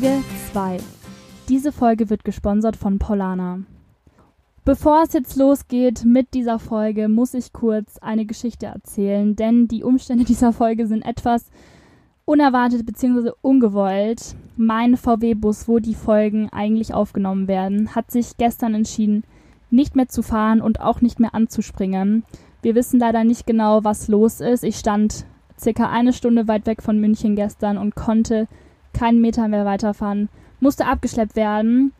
Folge 2. Diese Folge wird gesponsert von Polana. Bevor es jetzt losgeht mit dieser Folge, muss ich kurz eine Geschichte erzählen, denn die Umstände dieser Folge sind etwas unerwartet bzw. ungewollt. Mein VW-Bus, wo die Folgen eigentlich aufgenommen werden, hat sich gestern entschieden, nicht mehr zu fahren und auch nicht mehr anzuspringen. Wir wissen leider nicht genau, was los ist. Ich stand circa eine Stunde weit weg von München gestern und konnte keinen Meter mehr weiterfahren. Musste abgeschleppt werden.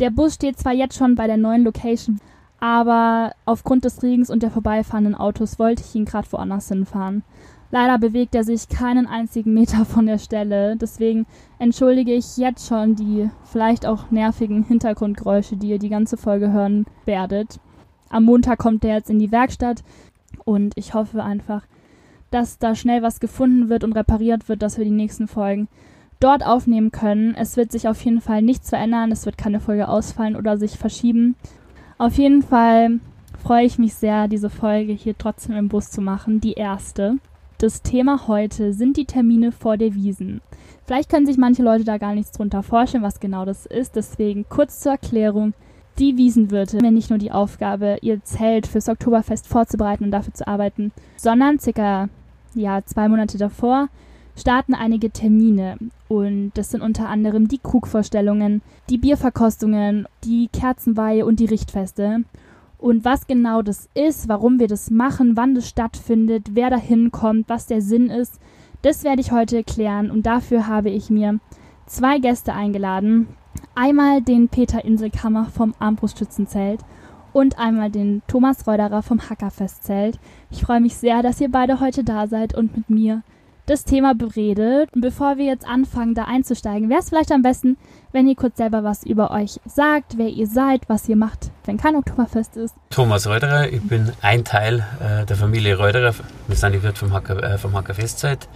Der Bus steht zwar jetzt schon bei der neuen Location, aber aufgrund des Regens und der vorbeifahrenden Autos wollte ich ihn gerade woanders hinfahren. Leider bewegt er sich keinen einzigen Meter von der Stelle. Deswegen entschuldige ich jetzt schon die vielleicht auch nervigen Hintergrundgeräusche, die ihr die ganze Folge hören werdet. Am Montag kommt er jetzt in die Werkstatt und ich hoffe einfach, dass da schnell was gefunden wird und repariert wird, dass wir die nächsten Folgen dort aufnehmen können. Es wird sich auf jeden Fall nichts verändern, es wird keine Folge ausfallen oder sich verschieben. Auf jeden Fall freue ich mich sehr, diese Folge hier trotzdem im Bus zu machen, die erste. Das Thema heute sind die Termine vor der Wiesen. Vielleicht können sich manche Leute da gar nichts drunter vorstellen, was genau das ist. Deswegen kurz zur Erklärung. Die Wiesenwirte haben nicht nur die Aufgabe, ihr Zelt fürs Oktoberfest vorzubereiten und dafür zu arbeiten, sondern circa ja, zwei Monate davor starten einige Termine. Und das sind unter anderem die Krugvorstellungen, die Bierverkostungen, die Kerzenweihe und die Richtfeste. Und was genau das ist, warum wir das machen, wann das stattfindet, wer da hinkommt, was der Sinn ist, das werde ich heute erklären. Und dafür habe ich mir zwei Gäste eingeladen. Einmal den Peter Inselkammer vom Armbrustschützenzelt und einmal den Thomas Reuderer vom Hackerfestzelt. Ich freue mich sehr, dass ihr beide heute da seid und mit mir das Thema beredet. Und bevor wir jetzt anfangen, da einzusteigen, wäre es vielleicht am besten, wenn ihr kurz selber was über euch sagt, wer ihr seid, was ihr macht, wenn kein Oktoberfest ist. Thomas Reuderer, ich bin ein Teil äh, der Familie Reuderer. Wir sind die Wirt vom Hacker, äh, vom Hackerfestzeit.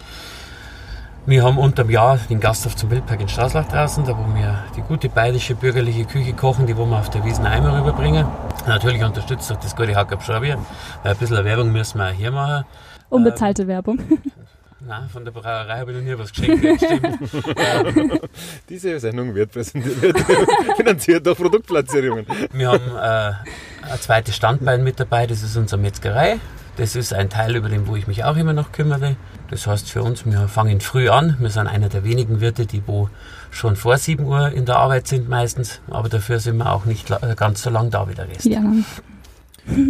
Wir haben unterm Jahr den Gasthof zum Wildpark in Straßlach draußen, da wo wir die gute bayerische bürgerliche Küche kochen, die wo wir auf der Wiesen einmal rüberbringen. Natürlich unterstützt auch das gute Hacker Pschorbier, weil ein bisschen Werbung müssen wir auch hier machen. Unbezahlte ähm, Werbung. Nein, von der Brauerei habe ich noch nie was geschenkt. Diese Sendung wird präsentiert, finanziert durch Produktplatzierungen. Wir haben äh, ein zweites Standbein mit dabei, das ist unsere Metzgerei. Das ist ein Teil, über den wo ich mich auch immer noch kümmere. Das heißt für uns, wir fangen früh an. Wir sind einer der wenigen Wirte, die wo schon vor 7 Uhr in der Arbeit sind meistens. Aber dafür sind wir auch nicht ganz so lang da wie der Rest. Ja,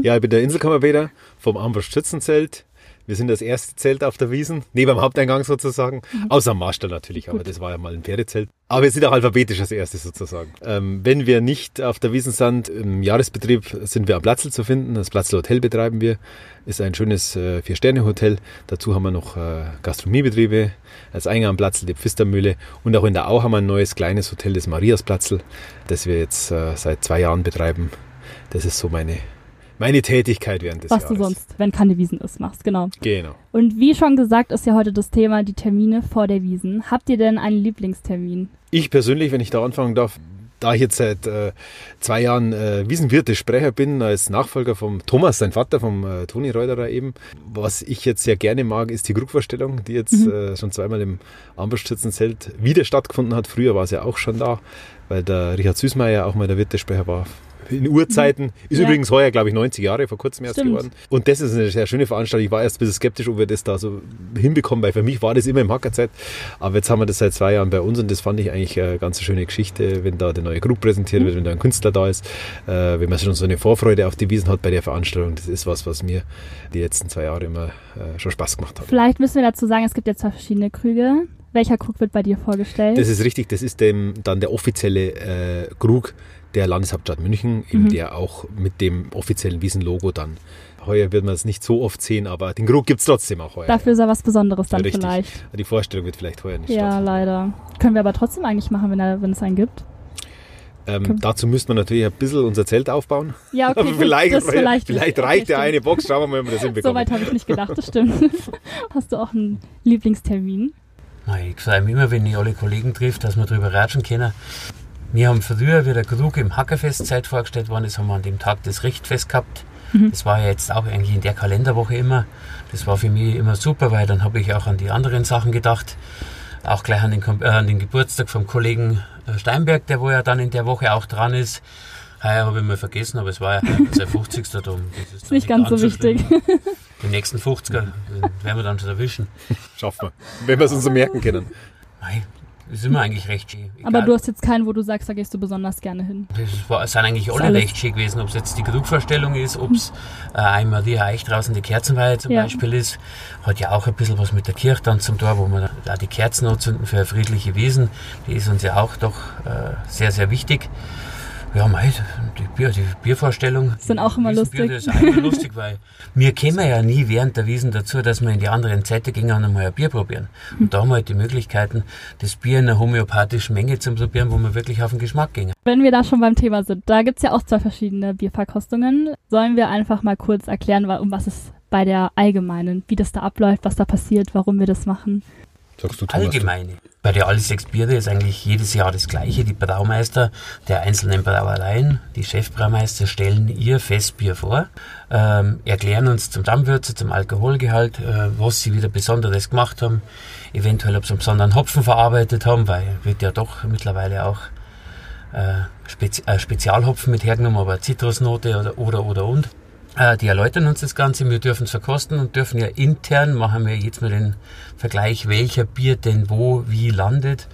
ja ich bin der Inselkammerbader vom Amberst Schützenzelt. Wir sind das erste Zelt auf der Wiesen, neben dem Haupteingang sozusagen. Mhm. Außer am Marstall natürlich, aber Gut. das war ja mal ein Pferdezelt. Aber wir sind auch alphabetisch als erstes sozusagen. Ähm, wenn wir nicht auf der Wiesen sind, im Jahresbetrieb sind wir am Platzl zu finden. Das Platzl Hotel betreiben wir. Ist ein schönes äh, Vier-Sterne-Hotel. Dazu haben wir noch äh, Gastronomiebetriebe. Als Eingang am Platzl die Pfistermühle. Und auch in der Au haben wir ein neues kleines Hotel, das Mariasplatzl, das wir jetzt äh, seit zwei Jahren betreiben. Das ist so meine meine Tätigkeit während des Was Jahres. du sonst, wenn keine Wiesen ist, machst, genau. Genau. Und wie schon gesagt, ist ja heute das Thema die Termine vor der Wiesen. Habt ihr denn einen Lieblingstermin? Ich persönlich, wenn ich da anfangen darf, da ich jetzt seit äh, zwei Jahren äh, Wiesenwirte Sprecher bin, als Nachfolger vom Thomas, sein Vater, vom äh, Toni Reuterer eben, was ich jetzt sehr gerne mag, ist die Krugvorstellung, die jetzt mhm. äh, schon zweimal im Amberstützenzelt wieder stattgefunden hat. Früher war es ja auch schon da, weil der Richard Süßmeier auch mal der Wirtesprecher war in Urzeiten. Ist ja. übrigens heuer, glaube ich, 90 Jahre, vor kurzem erst Stimmt. geworden. Und das ist eine sehr schöne Veranstaltung. Ich war erst ein bisschen skeptisch, ob wir das da so hinbekommen, weil für mich war das immer im Hackerzeit. Aber jetzt haben wir das seit zwei Jahren bei uns und das fand ich eigentlich eine ganz schöne Geschichte, wenn da der neue Group präsentiert wird, wenn da ein Künstler da ist, äh, wenn man schon so eine Vorfreude auf die Wiesen hat bei der Veranstaltung. Das ist was, was mir die letzten zwei Jahre immer äh, schon Spaß gemacht hat. Vielleicht müssen wir dazu sagen, es gibt ja zwei verschiedene Krüge. Welcher Krug wird bei dir vorgestellt? Das ist richtig, das ist dem, dann der offizielle äh, Krug der Landeshauptstadt München, mhm. der auch mit dem offiziellen Wiesenlogo dann heuer wird man es nicht so oft sehen, aber den Krug gibt es trotzdem auch heuer. Dafür ist er was Besonderes dann ja, vielleicht. Die Vorstellung wird vielleicht heuer nicht Ja, leider. Können wir aber trotzdem eigentlich machen, wenn, er, wenn es einen gibt. Ähm, dazu müsste man natürlich ein bisschen unser Zelt aufbauen. Ja, okay. vielleicht, das vielleicht, vielleicht reicht okay, der eine Box. Schauen wir mal, ob wir das hinbekommen. Soweit habe ich nicht gedacht, das stimmt. Hast du auch einen Lieblingstermin? Ich freue mich immer, wenn ich alle Kollegen trifft, dass wir darüber ratschen können. Wir haben früher, wie der Krug im Hackerfestzeit vorgestellt worden ist, haben wir an dem Tag das Richtfest gehabt. Mhm. Das war ja jetzt auch eigentlich in der Kalenderwoche immer. Das war für mich immer super, weil dann habe ich auch an die anderen Sachen gedacht. auch gleich an den, äh, an den Geburtstag vom Kollegen äh, Steinberg, der wo ja dann in der Woche auch dran ist. Heuer habe ich mal vergessen, aber es war ja sein 50. Datum. Das ist, nicht ganz so wichtig. Die nächsten 50er werden wir dann schon erwischen. Schaffen wir, wenn wir es uns so merken können. Nein, ist immer eigentlich recht. Egal. Aber du hast jetzt keinen, wo du sagst, da gehst du besonders gerne hin. Das war, sind eigentlich alle recht schön gewesen, ob es jetzt die Krugvorstellung ist, ob es äh, einmal die Eich draußen die Kerzenweihe zum ja. Beispiel ist. Hat ja auch ein bisschen was mit der Kirche dann zum Tor, wo wir da die Kerzen anzünden für friedliche Wesen. Die ist uns ja auch doch äh, sehr, sehr wichtig. Ja, mei, die, Bier, die Biervorstellung. Sind auch immer lustig. Das ist auch immer lustig, weil wir kommen ja nie während der Wiesen dazu, dass wir in die anderen Zeiten gehen und einmal ein Bier probieren. Und da haben wir halt die Möglichkeiten, das Bier in einer homöopathischen Menge zu probieren, wo wir wirklich auf den Geschmack gehen. Wenn wir da schon beim Thema sind, da gibt es ja auch zwei verschiedene Bierverkostungen. Sollen wir einfach mal kurz erklären, um was es bei der allgemeinen, wie das da abläuft, was da passiert, warum wir das machen? Sagst du, Thomas, Allgemeine. Bei sechs Biere ist eigentlich jedes Jahr das Gleiche. Die Braumeister der einzelnen Brauereien, die Chefbraumeister, stellen ihr Festbier vor, ähm, erklären uns zum Dammwürze, zum Alkoholgehalt, äh, was sie wieder Besonderes gemacht haben, eventuell ob sie einen besonderen Hopfen verarbeitet haben, weil wird ja doch mittlerweile auch äh, Spezi äh, Spezialhopfen mit hergenommen, aber Zitrusnote oder oder oder und. Äh, die erläutern uns das Ganze, wir dürfen es verkosten und dürfen ja intern, machen wir jetzt mal den Vergleich, welcher Bier denn wo, wie landet.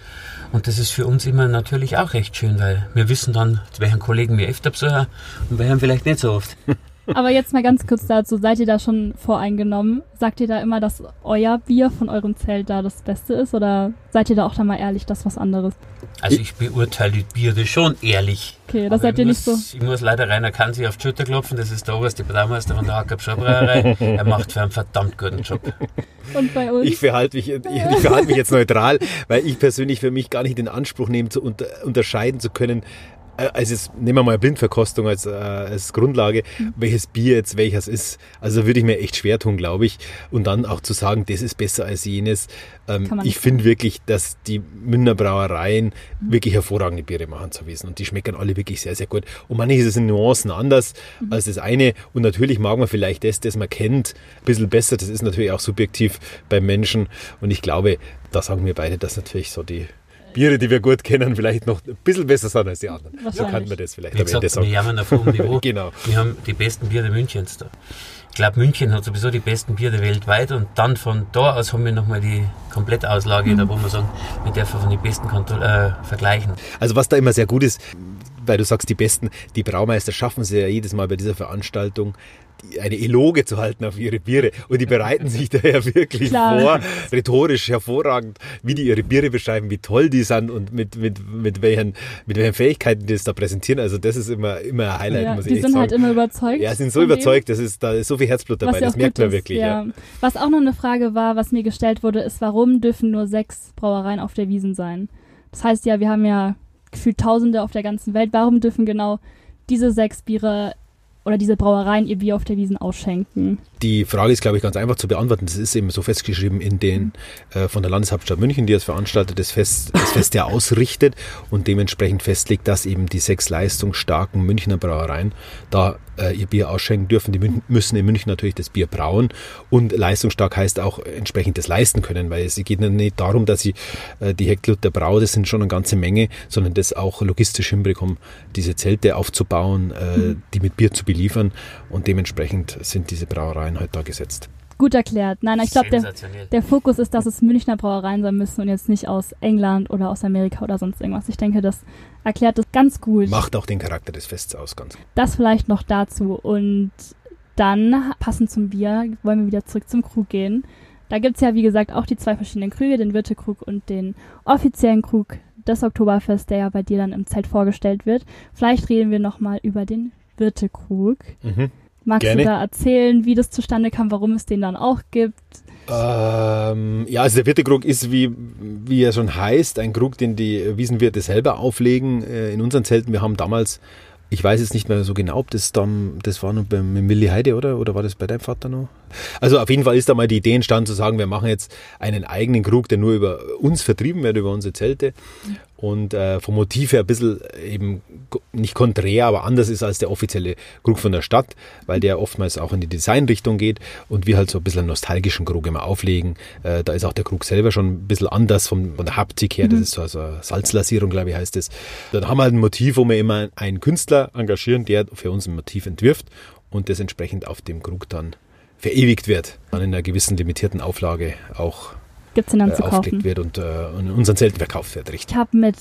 Und das ist für uns immer natürlich auch recht schön, weil wir wissen dann, welchen Kollegen wir öfter besuchen und welchen vielleicht nicht so oft. Aber jetzt mal ganz kurz dazu, seid ihr da schon voreingenommen? Sagt ihr da immer, dass euer Bier von eurem Zelt da das Beste ist oder seid ihr da auch da mal ehrlich, das was anderes? Also ich beurteile die Biere schon ehrlich. Okay, das seid ihr nicht so. Ich muss leider Rainer Kanzi auf die Schulter klopfen, das ist der oberste Braumeister von der Hacker Brauerei. er macht für einen verdammt guten Job. Und bei uns? Ich verhalte mich, ich, ich verhalte mich jetzt neutral, weil ich persönlich für mich gar nicht den Anspruch nehme, zu unter, unterscheiden zu können, also jetzt nehmen wir mal Blindverkostung als, äh, als Grundlage, mhm. welches Bier jetzt welches ist. Also würde ich mir echt schwer tun, glaube ich. Und dann auch zu sagen, das ist besser als jenes. Ähm, ich finde wirklich, dass die Münner Brauereien mhm. wirklich hervorragende Biere machen zu wissen. Und die schmecken alle wirklich sehr, sehr gut. Und manchmal ist es in Nuancen anders mhm. als das eine. Und natürlich mag man vielleicht das, das man kennt, ein bisschen besser. Das ist natürlich auch subjektiv beim Menschen. Und ich glaube, da sagen wir beide, dass natürlich so die Biere, die wir gut kennen, vielleicht noch ein bisschen besser sind als die anderen. So kann man das vielleicht Wie gesagt, sagen. Wir jammern auf hohem Niveau. genau. Wir haben die besten Biere Münchens da. Ich glaube, München hat sowieso die besten Biere weltweit und dann von da aus haben wir nochmal die Komplettauslage, mhm. da wo wir sagen, wir dürfen von den besten Kontroll äh, vergleichen. Also was da immer sehr gut ist, weil du sagst, die Besten, die Braumeister schaffen sie ja jedes Mal bei dieser Veranstaltung, eine Eloge zu halten auf ihre Biere. Und die bereiten sich daher wirklich Klar. vor, rhetorisch hervorragend, wie die ihre Biere beschreiben, wie toll die sind und mit, mit, mit, welchen, mit welchen Fähigkeiten die das da präsentieren. Also das ist immer, immer ein Highlight, ja, muss ich echt sagen. Die sind halt immer überzeugt. Ja, sind so überzeugt, das ist, da ist so viel Herzblut dabei, das merkt man ist, wirklich. Ja. ja. Was auch noch eine Frage war, was mir gestellt wurde, ist, warum dürfen nur sechs Brauereien auf der Wiesen sein? Das heißt ja, wir haben ja gefühlt Tausende auf der ganzen Welt. Warum dürfen genau diese sechs Biere oder diese Brauereien ihr Bier auf der Wiesen ausschenken? Die Frage ist, glaube ich, ganz einfach zu beantworten. Das ist eben so festgeschrieben in den äh, von der Landeshauptstadt München, die das veranstaltet, das Fest, das Fest ja ausrichtet und dementsprechend festlegt, dass eben die sechs leistungsstarken Münchner Brauereien da äh, ihr Bier ausschenken dürfen. Die müssen in München natürlich das Bier brauen und leistungsstark heißt auch entsprechend das leisten können, weil es geht nicht darum, dass sie äh, die Hektoliter Brau, das sind schon eine ganze Menge, sondern das auch logistisch hinbekommen, diese Zelte aufzubauen, äh, mhm. die mit Bier zu beliefern und dementsprechend sind diese Brauereien Brauereien halt da gesetzt. Gut erklärt. Nein, ich glaube, der, der Fokus ist, dass es Münchner Brauereien sein müssen und jetzt nicht aus England oder aus Amerika oder sonst irgendwas. Ich denke, das erklärt das ganz gut. Macht auch den Charakter des Fests aus, ganz gut. Das vielleicht noch dazu. Und dann, passend zum Bier, wollen wir wieder zurück zum Krug gehen. Da gibt es ja, wie gesagt, auch die zwei verschiedenen Krüge, den Wirtekrug und den offiziellen Krug des Oktoberfest, der ja bei dir dann im Zelt vorgestellt wird. Vielleicht reden wir nochmal über den Wirtekrug. Mhm. Magst Gerne. du da erzählen, wie das zustande kam, warum es den dann auch gibt? Ähm, ja, also der vierte Krug ist, wie, wie er schon heißt, ein Krug, den die Wiesenwirte selber auflegen äh, in unseren Zelten. Wir haben damals, ich weiß jetzt nicht mehr so genau, ob das dann, das war noch bei Milli Heide, oder? Oder war das bei deinem Vater noch? Also auf jeden Fall ist da mal die Idee entstanden zu sagen, wir machen jetzt einen eigenen Krug, der nur über uns vertrieben wird, über unsere Zelte und äh, vom Motiv her ein bisschen eben nicht konträr, aber anders ist als der offizielle Krug von der Stadt, weil der oftmals auch in die Designrichtung geht und wir halt so ein bisschen einen nostalgischen Krug immer auflegen. Äh, da ist auch der Krug selber schon ein bisschen anders vom, von der Haptik her, das mhm. ist so also Salzlasierung, glaube ich, heißt es. Dann haben wir halt ein Motiv, wo wir immer einen Künstler engagieren, der für uns ein Motiv entwirft und das entsprechend auf dem Krug dann verewigt wird, dann in einer gewissen limitierten Auflage auch Gibt's den dann äh, zu kaufen? wird und äh, in unseren Zelten verkauft wird, richtig. Ich habe mit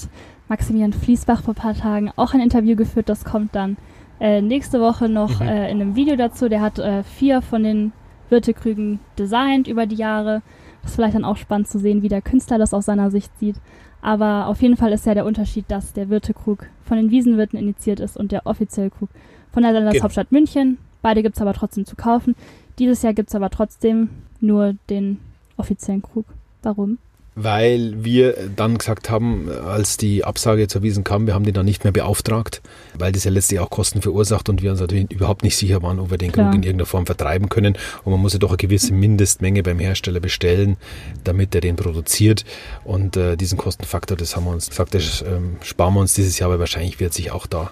Maximilian Fließbach vor ein paar Tagen auch ein Interview geführt, das kommt dann äh, nächste Woche noch mhm. äh, in einem Video dazu. Der hat äh, vier von den Wirtekrügen designt über die Jahre. Das ist vielleicht dann auch spannend zu sehen, wie der Künstler das aus seiner Sicht sieht. Aber auf jeden Fall ist ja der Unterschied, dass der Wirtekrug von den Wiesenwirten initiiert ist und der offizielle Krug von der Landeshauptstadt genau. München. Beide gibt es aber trotzdem zu kaufen. Dieses Jahr gibt es aber trotzdem nur den offiziellen Krug. Warum? Weil wir dann gesagt haben, als die Absage zur Wiesen kam, wir haben die dann nicht mehr beauftragt, weil das ja letztlich auch Kosten verursacht und wir uns natürlich überhaupt nicht sicher waren, ob wir den Krug in irgendeiner Form vertreiben können. Und man muss ja doch eine gewisse Mindestmenge beim Hersteller bestellen, damit er den produziert. Und äh, diesen Kostenfaktor, das haben wir uns gesagt, das ähm, sparen wir uns dieses Jahr, weil wahrscheinlich wird sich auch da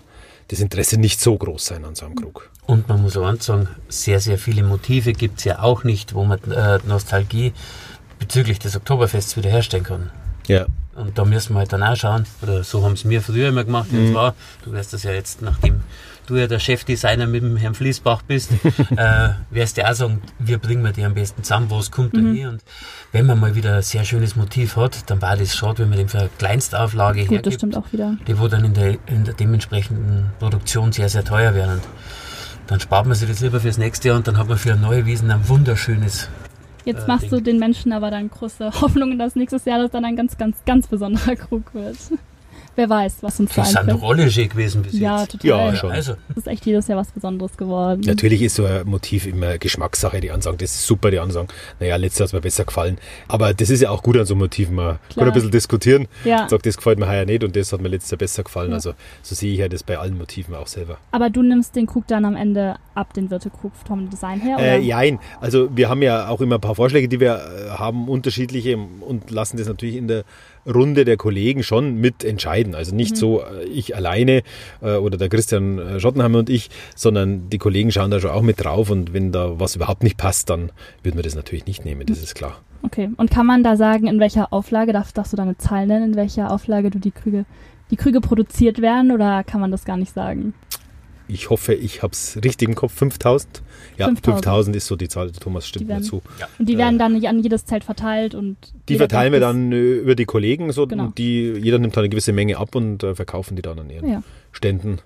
das Interesse nicht so groß sein an so einem Krug. Und man muss auch sagen, sehr, sehr viele Motive gibt es ja auch nicht, wo man äh, Nostalgie bezüglich des Oktoberfests wiederherstellen kann. Ja. Und da müssen wir halt dann auch schauen, oder so haben es mir früher immer gemacht, mhm. und zwar, du weißt das ja jetzt, nachdem du ja der Chefdesigner mit dem Herrn Fließbach bist, äh, wirst du auch sagen, wir bringen die am besten zusammen, was kommt mhm. da hier. Und wenn man mal wieder ein sehr schönes Motiv hat, dann war das schade, wenn man den für eine Kleinstauflage Gut, hergibt, das stimmt auch wieder. die wo dann in der, in der dementsprechenden Produktion sehr, sehr teuer werden. Und dann spart man sich das lieber fürs nächste Jahr und dann hat man für eine neue Wiesen ein wunderschönes Jetzt äh, machst Ding. du den Menschen aber dann große Hoffnungen, dass nächstes Jahr das dann ein ganz, ganz, ganz besonderer Krug wird. Wer weiß, was uns da einfällt. Das ist eine Rolle gewesen bis ja, jetzt. Total. Ja, schon. Also. Das ist echt jedes Jahr was Besonderes geworden. Natürlich ist so ein Motiv immer Geschmackssache. Die Ansagen, das ist super, die Ansagen. Naja, letztes Jahr hat mir besser gefallen. Aber das ist ja auch gut an so Motiven. Man Klar. kann ein bisschen diskutieren. Ja. Sagt, das gefällt mir heuer nicht und das hat mir letztes Jahr besser gefallen. Ja. Also so sehe ich ja das bei allen Motiven auch selber. Aber du nimmst den Krug dann am Ende ab, den Wirtekrug vom Design her? Oder? Äh, nein, also wir haben ja auch immer ein paar Vorschläge, die wir äh, haben, unterschiedliche und lassen das natürlich in der Runde der Kollegen schon mit entscheiden. Also nicht mhm. so äh, ich alleine äh, oder der Christian äh, Schottenheimer und ich, sondern die Kollegen schauen da schon auch mit drauf und wenn da was überhaupt nicht passt, dann würden wir das natürlich nicht nehmen, das ist klar. Okay, und kann man da sagen, in welcher Auflage, darfst, darfst du da eine Zahl nennen, in welcher Auflage du die Krüge, die Krüge produziert werden oder kann man das gar nicht sagen? Ich hoffe, ich habe es richtig im Kopf, 5000. Ja, 5000 ist so die Zahl, Thomas stimmt werden, mir zu. Ja. Und die werden dann an jedes Zelt verteilt und. Die verteilen wir dann äh, über die Kollegen, so genau. die, jeder nimmt dann eine gewisse Menge ab und äh, verkaufen die dann an ihren ja. Ständen.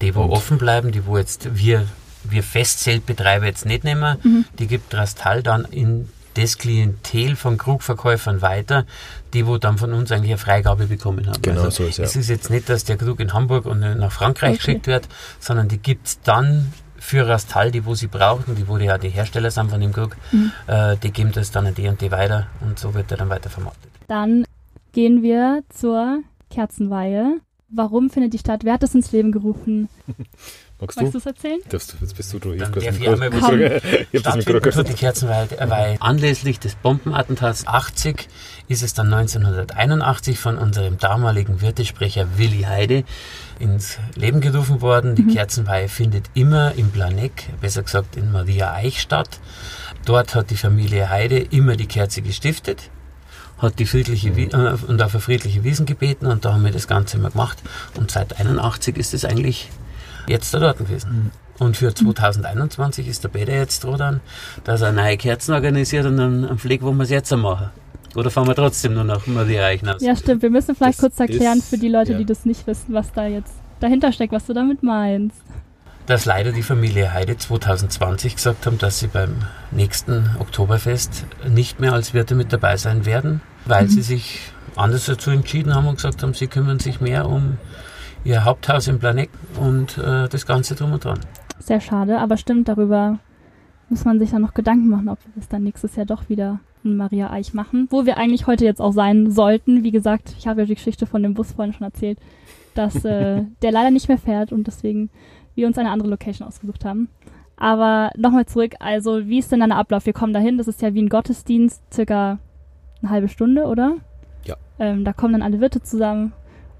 Die, wo und offen bleiben, die, wo jetzt wir, wir Festzeltbetreiber jetzt nicht nehmen, mhm. die gibt Rastal dann in das Klientel von Krugverkäufern weiter, die wo dann von uns eigentlich eine Freigabe bekommen haben. Genau also so ist ja. Es ist jetzt nicht, dass der Krug in Hamburg und nach Frankreich okay. geschickt wird, sondern die gibt es dann für Rastal, die wo sie brauchen, die wo die ja die Hersteller sind von dem Krug, mhm. äh, die geben das dann an die und die weiter und so wird er dann weiter vermarktet. Dann gehen wir zur Kerzenweihe. Warum findet die Stadt? Wer hat das ins Leben gerufen? Magst, Magst du es erzählen? Das, jetzt bist du du. Dann darf ich einmal ich habe die Kerzenweihe, weil anlässlich des Bombenattentats 80 ist es dann 1981 von unserem damaligen Wirtesprecher Willi Heide ins Leben gerufen worden. Die mhm. Kerzenweihe findet immer im Planeck, besser gesagt in Maria Eich statt. Dort hat die Familie Heide immer die Kerze gestiftet hat die friedliche mhm. äh, und auf eine friedliche Wiesen gebeten und da haben wir das Ganze immer gemacht. Und seit 81 ist es eigentlich jetzt da dort gewesen. Mhm. Und für 2021 ist der Peter jetzt dran, dass er neue Kerzen organisiert und einen, einen Pfleg, wo wir es jetzt machen. Oder fahren wir trotzdem nur nach Maria Eichner? Ja, stimmt. Wir müssen vielleicht das kurz erklären ist, für die Leute, ja. die das nicht wissen, was da jetzt dahinter steckt, was du damit meinst. Dass leider die Familie Heide 2020 gesagt haben, dass sie beim nächsten Oktoberfest nicht mehr als Wirte mit dabei sein werden, weil mhm. sie sich anders dazu entschieden haben und gesagt haben, sie kümmern sich mehr um ihr Haupthaus im Planet und äh, das Ganze drum und dran. Sehr schade, aber stimmt, darüber muss man sich dann noch Gedanken machen, ob wir das dann nächstes Jahr doch wieder in Maria Eich machen, wo wir eigentlich heute jetzt auch sein sollten. Wie gesagt, ich habe ja die Geschichte von dem Bus vorhin schon erzählt, dass äh, der leider nicht mehr fährt und deswegen wir uns eine andere Location ausgesucht haben. Aber nochmal zurück, also wie ist denn dann der Ablauf? Wir kommen dahin, das ist ja wie ein Gottesdienst, circa eine halbe Stunde, oder? Ja. Ähm, da kommen dann alle Wirte zusammen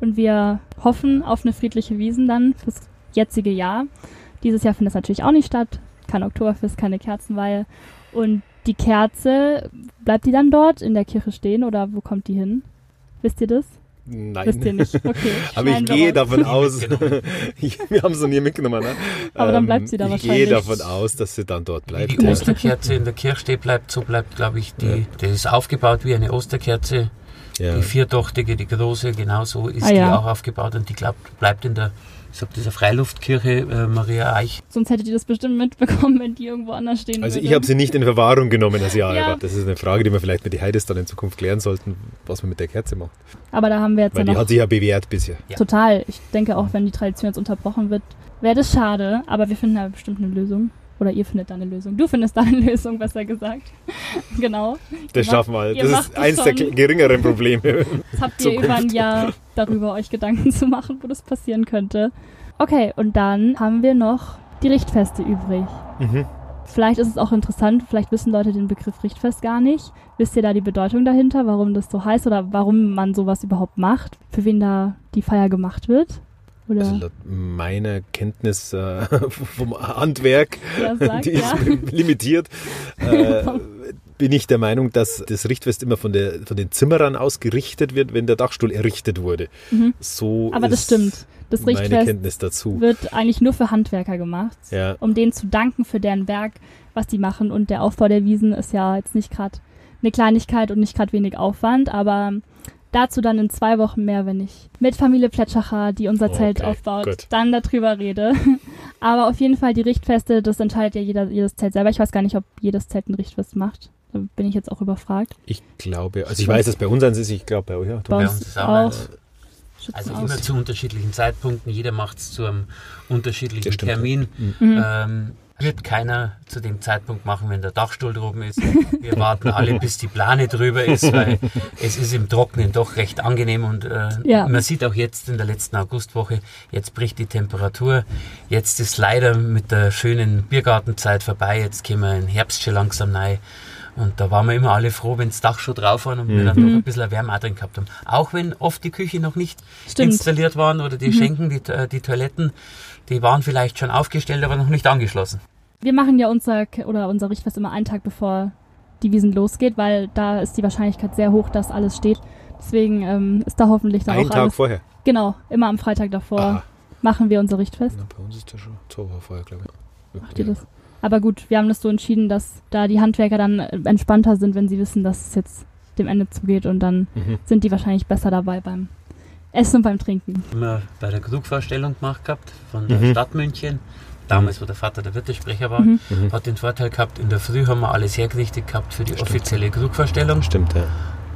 und wir hoffen auf eine friedliche Wiesen dann fürs jetzige Jahr. Dieses Jahr findet es natürlich auch nicht statt. Kein Oktoberfest, keine Kerzenweihe. Und die Kerze, bleibt die dann dort in der Kirche stehen oder wo kommt die hin? Wisst ihr das? Nein. Wisst ihr nicht? Okay. Aber ich gehe davon aus, ich, wir haben sie nie mitgenommen. Ne? Aber dann bleibt sie da ich wahrscheinlich. gehe davon aus, dass sie dann dort Wie bleibt. die ja. Osterkerze in der Kirche steht, bleibt, so bleibt, glaube ich, die, Ja. das ist aufgebaut wie eine Osterkerze. Ja. Die viertochtige, die große, genauso ist Ah, die ja. auch aufgebaut und die glaubt, bleibt in der, ich sag, dieser Freiluftkirche äh, Maria Eich. Sonst hättet ihr das bestimmt mitbekommen, wenn die irgendwo anders stehen Also würde. ich habe sie nicht in Verwahrung genommen als Jahre. Ja. Das ist eine Frage, die wir vielleicht mit die Heides dann in Zukunft klären sollten, was man mit der Kerze macht. Aber da haben wir jetzt Weil ja die noch hat sich ja bewährt bisher. Ja. total. Ich denke auch, wenn die Tradition jetzt unterbrochen wird, wäre das schade. Aber wir finden da bestimmt eine Lösung. Oder ihr findet da eine Lösung. Du findest da eine Lösung, besser gesagt. genau. Das Ihr schaffen wir. Das ist es eins der geringeren Probleme. Jetzt habt ihr über ein Jahr darüber euch Gedanken zu machen, wo das passieren könnte. Okay, und dann haben wir noch die Richtfeste übrig. mhm. Vielleicht ist es auch interessant, vielleicht wissen Leute den Begriff Richtfest gar nicht. Wisst ihr da die Bedeutung dahinter, warum das so heißt oder warum man sowas überhaupt macht? Für wen da die Feier gemacht wird? Oder Also laut meiner Kenntnis äh, vom Handwerk, wer sagt, die ist ja. limitiert, äh, bin ich der Meinung, dass das Richtfest immer von, der, von den Zimmerern ausgerichtet wird, wenn der Dachstuhl errichtet wurde. Mhm. So Aber das stimmt. Das meine Richtfest Kenntnis dazu. wird eigentlich nur für Handwerker gemacht, Ja. um denen zu danken für deren Werk, was die machen. Und der Aufbau der Wiesen ist ja jetzt nicht gerade eine Kleinigkeit und nicht gerade wenig Aufwand, aber dazu dann in zwei Wochen mehr, wenn ich mit Familie Pletschacher, die unser Zelt Okay, aufbaut, gut. dann darüber rede. aber auf jeden Fall die Richtfeste, das entscheidet ja jeder, jedes Zelt selber. Ich weiß gar nicht, ob jedes Zelt ein Richtfest macht. Da bin ich jetzt auch überfragt. Ich glaube, also ich weiß, dass bei uns eins ist, ich glaube bei euch auch. Bei uns ist auch. Schützen Also aus. immer zu unterschiedlichen Zeitpunkten. Jeder macht es zu einem unterschiedlichen ja. Termin. Mhm. Ähm, wird keiner zu dem Zeitpunkt machen, wenn der Dachstuhl droben ist. Wir warten alle, bis die Plane drüber ist, weil es ist im Trocknen doch recht angenehm und äh, Ja. man sieht auch jetzt in der letzten Augustwoche, jetzt bricht die Temperatur. Jetzt ist leider mit der schönen Biergartenzeit vorbei. Jetzt kommen wir in Herbst schon langsam rein. Und da waren wir immer alle froh, wenn das Dach schon drauf war und wir dann Mhm. doch ein bisschen Wärme auch drin gehabt haben. Auch wenn oft die Küche noch nicht Stimmt. installiert waren oder die Schenken, die, äh, die Toiletten, die waren vielleicht schon aufgestellt, aber noch nicht angeschlossen. Wir machen ja unser oder unser Richtfest immer einen Tag bevor die Wiesen losgeht, weil da ist die Wahrscheinlichkeit sehr hoch, dass alles steht. Deswegen ähm, ist da hoffentlich dann Einen auch Tag alles. vorher. Genau, immer am Freitag davor Aha. machen wir unser Richtfest. Na, bei uns ist das schon zwei Wochen vorher, glaube ich. Macht ihr das? Aber gut, wir haben das so entschieden, dass da die Handwerker dann äh, entspannter sind, wenn sie wissen, dass es jetzt dem Ende zugeht und dann Mhm. sind die wahrscheinlich besser dabei beim Essen und beim Trinken. Immer bei der Krugvorstellung gemacht gehabt von der Mhm. Stadt München. Damals, wo der Vater der Wirtesprecher war, Mhm. Mhm. hat den Vorteil gehabt, in der Früh haben wir alles hergerichtet gehabt für die offizielle Krugvorstellung. Stimmt, ja.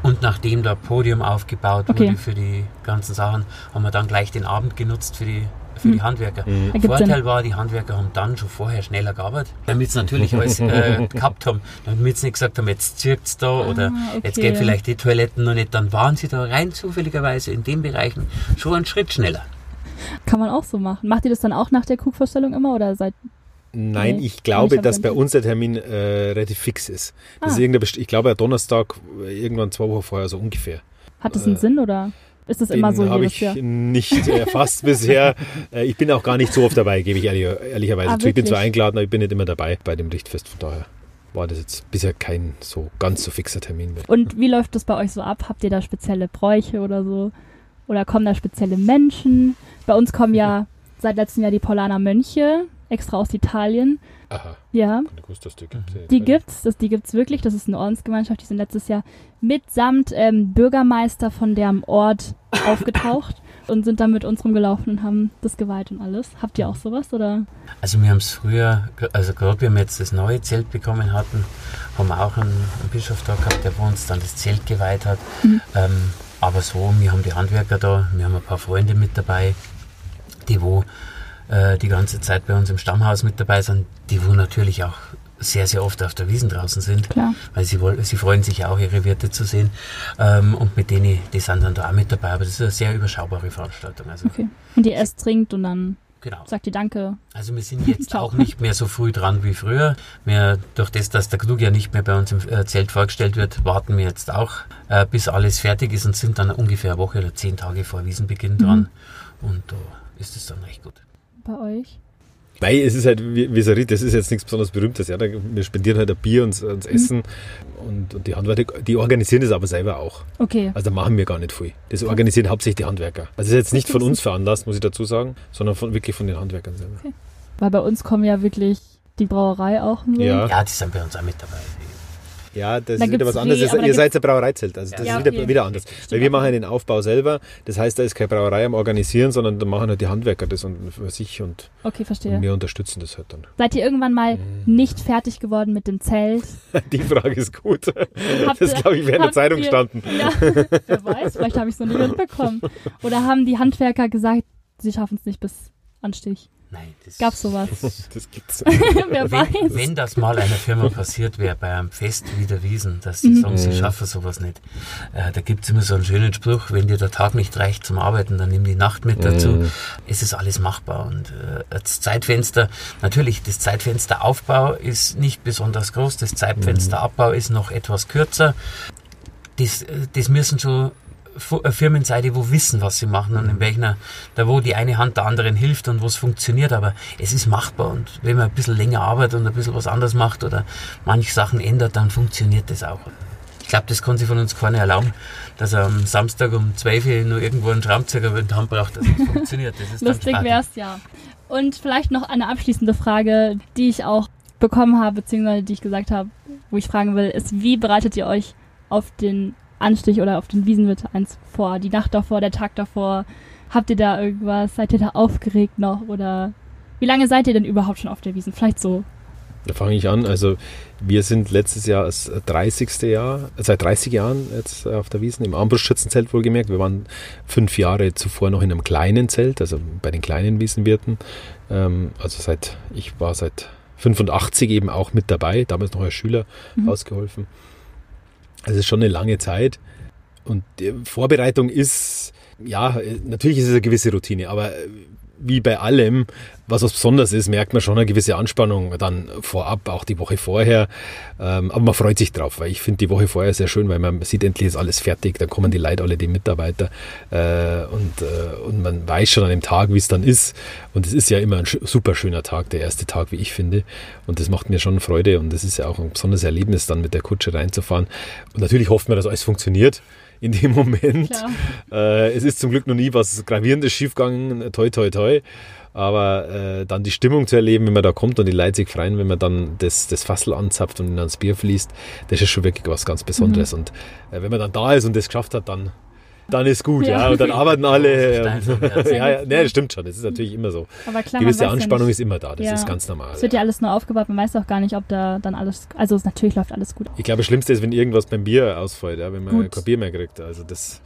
Und nachdem da Podium aufgebaut Okay. wurde für die ganzen Sachen, haben wir dann gleich den Abend genutzt für die, für Mhm. die Handwerker. Mhm. Vorteil war, die Handwerker haben dann schon vorher schneller gearbeitet, damit sie natürlich alles äh, gehabt haben. Damit sie nicht gesagt haben, jetzt zirkt's da oder Ah, jetzt okay. geht vielleicht die Toiletten noch nicht, dann waren sie da rein zufälligerweise in den Bereichen schon einen Schritt schneller. Kann man auch so machen. Macht ihr das dann auch nach der Krugvorstellung immer oder seid Nein, Nee, ich glaube, dass bei uns der Termin äh, relativ fix ist. Das Ah. ist ich glaube, Donnerstag, äh, irgendwann zwei Wochen vorher, so ungefähr. hat das einen Äh, Sinn oder ist das immer so habe ich Jahr? nicht erfasst bisher. Äh, Ich bin auch gar nicht so oft dabei, gebe ich ehrlich, ehrlicherweise Ah, zu. Ich bin zwar eingeladen, aber ich bin nicht immer dabei bei dem Lichtfest. Von daher war das jetzt bisher kein so ganz so fixer Termin. Und wie läuft das bei euch so ab? Habt ihr da spezielle Bräuche oder so? Oder kommen da spezielle Menschen? Bei uns kommen ja seit letztem Jahr die Paulaner Mönche, extra aus Italien. Aha, Ja, ich wusste, dass die Mhm. gibt. die gibt's, das, die gibt's wirklich. Das ist eine Ordensgemeinschaft, die sind letztes Jahr mitsamt ähm, Bürgermeister von deren Ort aufgetaucht und sind dann mit uns rumgelaufen und haben das geweiht und alles. Habt ihr auch sowas oder? Also wir haben es früher, also gerade wenn wir jetzt das neue Zelt bekommen hatten, haben wir auch einen, einen Bischof da gehabt, der bei uns dann das Zelt geweiht hat. Mhm. Ähm, aber so, wir haben die Handwerker da, wir haben ein paar Freunde mit dabei, die wo äh, die ganze Zeit bei uns im Stammhaus mit dabei sind, die wo natürlich auch sehr, sehr oft auf der Wiesen draußen sind, Klar. weil sie, woll- sie freuen sich auch, ihre Wirte zu sehen. Ähm, und mit denen, die sind dann da auch mit dabei, aber das ist eine sehr überschaubare Veranstaltung. Also Okay. Und ihr esst, trinkt und dann Genau. Sagt ihr Danke. Also wir sind jetzt auch nicht mehr so früh dran wie früher. Wir, durch das, dass der Krug ja nicht mehr bei uns im äh, Zelt vorgestellt wird, warten wir jetzt auch, äh, bis alles fertig ist und sind dann ungefähr eine Woche oder zehn Tage vor Wiesenbeginn dran. Und da ist es dann recht gut. Bei euch? Weil es ist halt, wie, Sarit, das ist jetzt nichts besonders Berühmtes. Ja? Wir spendieren halt ein Bier und das Essen und, und die Handwerker, die organisieren das aber selber auch. Okay. Also da machen wir gar nicht viel. Das organisieren hauptsächlich die Handwerker. Also das ist jetzt nicht von uns veranlasst, muss ich dazu sagen, sondern von, wirklich von den Handwerkern selber. Weil bei uns kommen ja wirklich die Brauerei auch nur. Ja. Ja, die sind bei uns auch mit dabei. Ja, das Da ist wieder was anderes. da ihr seid ein Brauereizelt. Also das Ja, ist wieder, okay. wieder anders. Weil wir machen den Aufbau selber. Das heißt, da ist keine Brauerei am Organisieren, sondern da machen halt die Handwerker das und für sich und, Okay, und wir unterstützen das halt dann. Seid ihr irgendwann mal nicht fertig geworden mit dem Zelt? Die Frage ist gut. Habt Das glaube ich wäre in der Zeitung ihr- gestanden. Ja, wer weiß, vielleicht habe ich es noch nie mitbekommen. Oder haben die Handwerker gesagt, sie schaffen es nicht bis Anstich? Nein, das Gab's sowas? Das gibt's. wer Wenn, weiß. wenn das mal einer Firma passiert wäre, bei einem Fest wie der Wiesen, dass sie sagen, sie schaffen sowas nicht. Äh, da gibt's immer so einen schönen Spruch, wenn dir der Tag nicht reicht zum Arbeiten, dann nimm die Nacht mit dazu. Es ist alles machbar. Und äh, das Zeitfenster, natürlich, das Zeitfensteraufbau ist nicht besonders groß, das Zeitfensterabbau ist noch etwas kürzer. Das, äh, das müssen schon Firmen sein, die wo wissen, was sie machen und in welcher, da wo die eine Hand der anderen hilft und wo es funktioniert, aber es ist machbar und wenn man ein bisschen länger arbeitet und ein bisschen was anderes macht oder manche Sachen ändert, dann funktioniert das auch. Ich glaube, das kann sich von uns keiner erlauben, dass er am Samstag um 12 Uhr nur irgendwo einen Schraubenzieher in die Hand braucht, dass es funktioniert. Das ist Lustig wär's ja. Und vielleicht noch eine abschließende Frage, die ich auch bekommen habe, beziehungsweise die ich gesagt habe, wo ich fragen will, ist, wie bereitet ihr euch auf den Anstich oder auf den Wiesenwirt 1 vor? Die Nacht davor, der Tag davor? Habt ihr da irgendwas? Seid ihr da aufgeregt noch? Oder wie lange seid ihr denn überhaupt schon auf der Wiesen? Vielleicht so. Da fange ich an. Also wir sind letztes Jahr das 30. Jahr, seit 30 Jahren jetzt auf der Wiesen, im Armbrustschützenzelt wohlgemerkt. Wir waren fünf Jahre zuvor noch in einem kleinen Zelt, also bei den kleinen Wiesenwirten. Ähm, also seit, ich war seit 85 eben auch mit dabei, damals noch als Schüler Mhm. ausgeholfen. Also es ist schon eine lange Zeit. Und Vorbereitung ist, ja, natürlich ist es eine gewisse Routine, aber äh, wie bei allem, was was Besonderes ist, merkt man schon eine gewisse Anspannung dann vorab, auch die Woche vorher. Ähm, aber man freut sich drauf, weil ich finde die Woche vorher sehr schön, weil man sieht, endlich ist alles fertig, dann kommen die Leute, alle die Mitarbeiter äh, und, äh, und man weiß schon an dem Tag, wie es dann ist. Und es ist ja immer ein super schöner Tag, der erste Tag, wie ich finde. Und das macht mir schon Freude und das ist ja auch ein besonderes Erlebnis, dann mit der Kutsche reinzufahren. Und natürlich hofft man, dass alles funktioniert in dem Moment. Äh, es ist zum Glück noch nie was Gravierendes schiefgegangen, toi, toi, toi. Aber äh, dann die Stimmung zu erleben, wenn man da kommt und die Leute sich freuen, wenn man dann das, das Fassel anzapft und dann das Bier fließt, das ist schon wirklich was ganz Besonderes. Und äh, wenn man dann da ist und das geschafft hat, dann, dann ist gut. Ja. Ja, und dann arbeiten alle. Ja, ja, nee, das stimmt schon. Das ist natürlich immer so. Aber klar, Gewisse Anspannung ja ist immer da. Das Ja. ist ganz normal. Es wird ja alles nur aufgebaut, man weiß auch gar nicht, ob da dann alles, also natürlich läuft alles gut. Ich glaube, das Schlimmste ist, wenn irgendwas beim Bier ausfällt, ja, wenn man Gut. kein Bier mehr kriegt. Also das,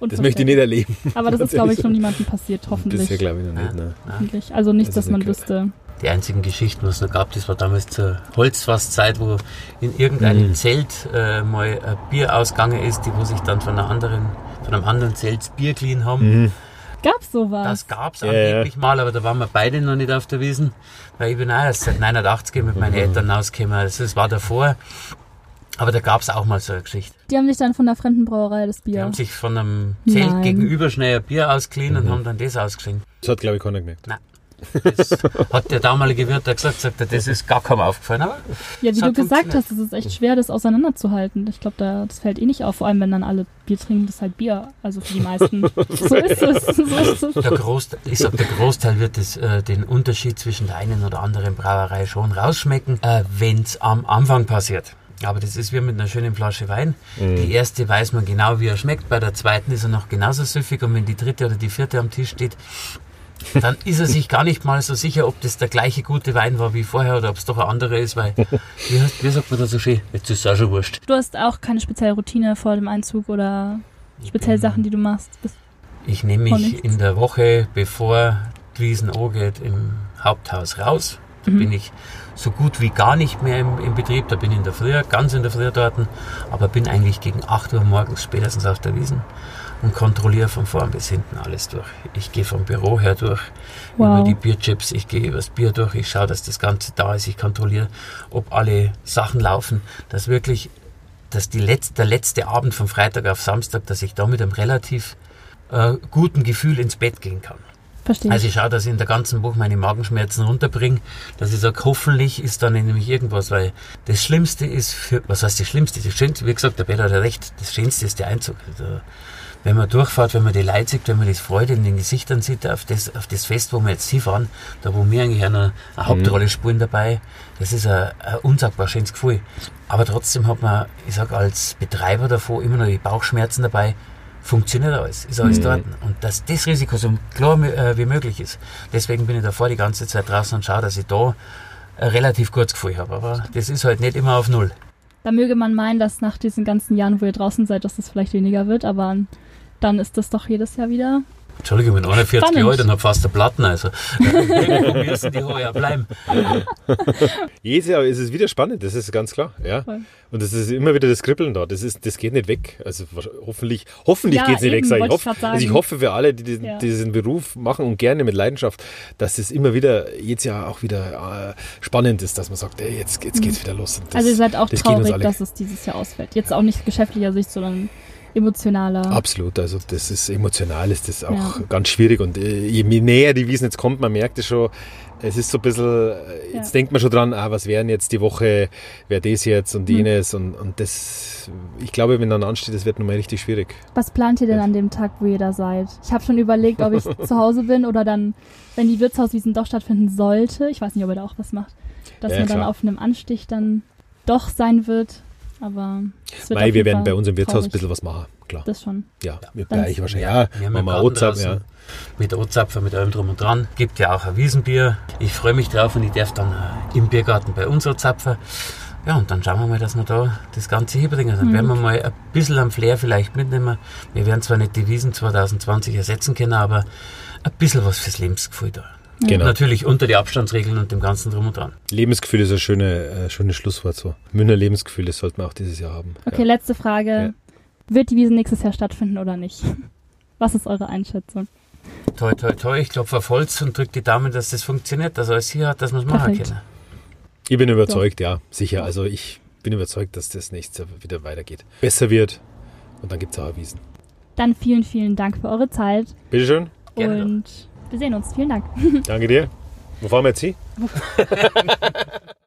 das möchte ich nicht erleben. Aber das ist, glaube ich, schon niemandem passiert, hoffentlich. Bisher glaube ich noch nicht. Ne? Hoffentlich. Also nichts, Das dass ist man nicht wüsste. Die einzigen Geschichten, was es noch gab, das war damals zur Holzfastzeit, wo in irgendeinem Mhm. Zelt äh, mal ein Bier ausgegangen ist, die wo sich dann von einer anderen, von einem anderen Zelt das Bier clean haben. Mhm. Gab's sowas? Das gab's Ja, angeblich mal, aber da waren wir beide noch nicht auf der Wiesen, weil ich bin auch erst seit 89 mit meinen Eltern rausgekommen. Also das war davor. Aber da gab's auch mal so eine Geschichte. Die haben sich dann von der fremden Brauerei das Die Bier. haben sich von einem Zelt Nein. gegenüber schnell ein Bier ausgeliehen Mhm. und haben dann das ausgeschenkt. Das hat, glaube ich, keiner gemerkt. Das hat der damalige Wirt da gesagt, sagt er, das ist gar keinem aufgefallen. Aber ja, wie du gesagt hast, es ist echt schwer, das auseinanderzuhalten. Ich glaube, da, das fällt eh nicht auf, vor allem wenn dann alle Bier trinken, das ist halt Bier. Also für die meisten. so ist es. So ist es. der Großteil, ich sag, der Großteil wird das, äh, den Unterschied zwischen der einen oder anderen Brauerei schon rausschmecken, äh, wenn's am Anfang passiert. Aber das ist wie mit einer schönen Flasche Wein. Die erste weiß man genau, wie er schmeckt. Bei der zweiten ist er noch genauso süffig. Und wenn die dritte oder die vierte am Tisch steht, dann ist er sich gar nicht mal so sicher, ob das der gleiche gute Wein war wie vorher oder ob es doch ein anderer ist, weil, wie, heißt, wie sagt man da so schön? Jetzt ist es auch schon wurscht. Du hast auch keine spezielle Routine vor dem Einzug oder spezielle Sachen, die du machst. Ich nehme mich in der Woche, bevor die Wiesen angeht, im Haupthaus raus. Da mhm. bin ich so gut wie gar nicht mehr im, im, Betrieb. Da bin ich in der Früh, ganz in der Früh dort, aber bin eigentlich gegen 8 Uhr morgens spätestens auf der Wiesen und kontrolliere von vorn bis hinten alles durch. Ich gehe vom Büro her durch, wow. über die Bierchips, ich gehe übers Bier durch, ich schaue, dass das Ganze da ist, ich kontrolliere, ob alle Sachen laufen, dass wirklich, dass die letzte, der letzte Abend von Freitag auf Samstag, dass ich da mit einem relativ äh, guten Gefühl ins Bett gehen kann. Verstehe. Also ich schaue, dass ich in der ganzen Woche meine Magenschmerzen runterbringe, dass ich sage, hoffentlich ist dann nämlich irgendwas, weil das Schlimmste ist, für, was heißt das Schlimmste? Das Schönste, wie gesagt, der Peter hat recht, das Schönste ist der Einzug. Also, wenn man durchfährt, wenn man die Leute sieht, wenn man das Freude in den Gesichtern sieht, auf das, auf das Fest, wo wir jetzt hinfahren, da wo wir eigentlich eine, eine mhm. Hauptrolle spielen dabei, das ist ein, ein unsagbar schönes Gefühl. Aber trotzdem hat man, ich sag als Betreiber davon immer noch die Bauchschmerzen dabei, funktioniert alles, ist alles mhm. dort. Und dass das Risiko so klar äh, wie möglich ist. Deswegen bin ich davor die ganze Zeit draußen und schaue, dass ich da ein relativ gutes Gefühl habe. Aber das ist halt nicht immer auf Null. Da möge man meinen, dass nach diesen ganzen Jahren, wo ihr draußen seid, dass das vielleicht weniger wird, aber dann ist das doch jedes Jahr wieder Entschuldigung, ich bin 41 Jahre alt und habe fast eine Platten. Also müssen die heuer bleiben. Jedes Jahr ist es wieder spannend, das ist ganz klar. Ja. Und es ist immer wieder das Kribbeln da. Das, ist, das geht nicht weg. Also hoffentlich, hoffentlich ja, geht es nicht eben, weg. Ich, hoffe, also ich hoffe für alle, die diesen, ja. diesen, Beruf machen und gerne mit Leidenschaft, dass es immer wieder, jedes Jahr auch wieder äh, spannend ist, dass man sagt, ey, jetzt, jetzt geht es mhm. wieder los. Das, also ihr seid auch traurig, dass es dieses Jahr ausfällt. Jetzt auch nicht geschäftlicher Sicht, sondern emotionaler. Absolut, also das ist emotional, ist das auch ja. ganz schwierig und äh, je näher die Wiesen jetzt kommt, man merkt es schon, es ist so ein bisschen, äh, jetzt ja. denkt man schon dran, ah, was wären jetzt die Woche, wäre das jetzt und hm. jenes mhm. und, und das, ich glaube, wenn dann ansteht, das wird nochmal richtig schwierig. Was plant ihr denn an dem Tag, wo ihr da seid? Ich habe schon überlegt, ob ich zu Hause bin oder dann, wenn die Wirtshauswiesen doch stattfinden sollte, ich weiß nicht, ob ihr da auch was macht, dass ja, man klar. dann auf einem Anstich dann doch sein wird. Aber Mai, wir werden bei uns im Wirtshaus ein bisschen was machen, klar. Das schon. Ja, mit Bereich wahrscheinlich. Ja, wir haben wir Ozapf, ja. Mit Ozapfer, mit allem drum und dran. Gibt ja auch ein Wiesenbier. Ich freue mich drauf und ich darf dann im Biergarten bei uns Ozapfen. Ja, und dann schauen wir mal, dass wir da das Ganze hinbringen. Dann mhm. werden wir mal ein bisschen am Flair vielleicht mitnehmen. Wir werden zwar nicht die Wiesen 2020 ersetzen können, aber ein bisschen was fürs Lebensgefühl da. Genau. Natürlich unter die Abstandsregeln und dem Ganzen drum und dran. Lebensgefühl ist ein schönes äh, schöne Schlusswort so. Münner Lebensgefühl, das sollten wir auch dieses Jahr haben. Okay, ja. letzte Frage. Ja. Wird die Wiese nächstes Jahr stattfinden oder nicht? Was ist eure Einschätzung? Toi, toi, toi. Ich klopfe auf Holz und drücke die Daumen, dass das funktioniert, dass alles hier hat, dass man es machen können. Ich bin überzeugt, Doch. ja, sicher. Also ich bin überzeugt, dass das nächstes Jahr wieder weitergeht. Besser wird und dann gibt es auch Wiesen. Dann vielen, vielen Dank für eure Zeit. Bitteschön. Gerne und wir sehen uns. Vielen Dank. Danke dir. Wo fahren wir jetzt hin?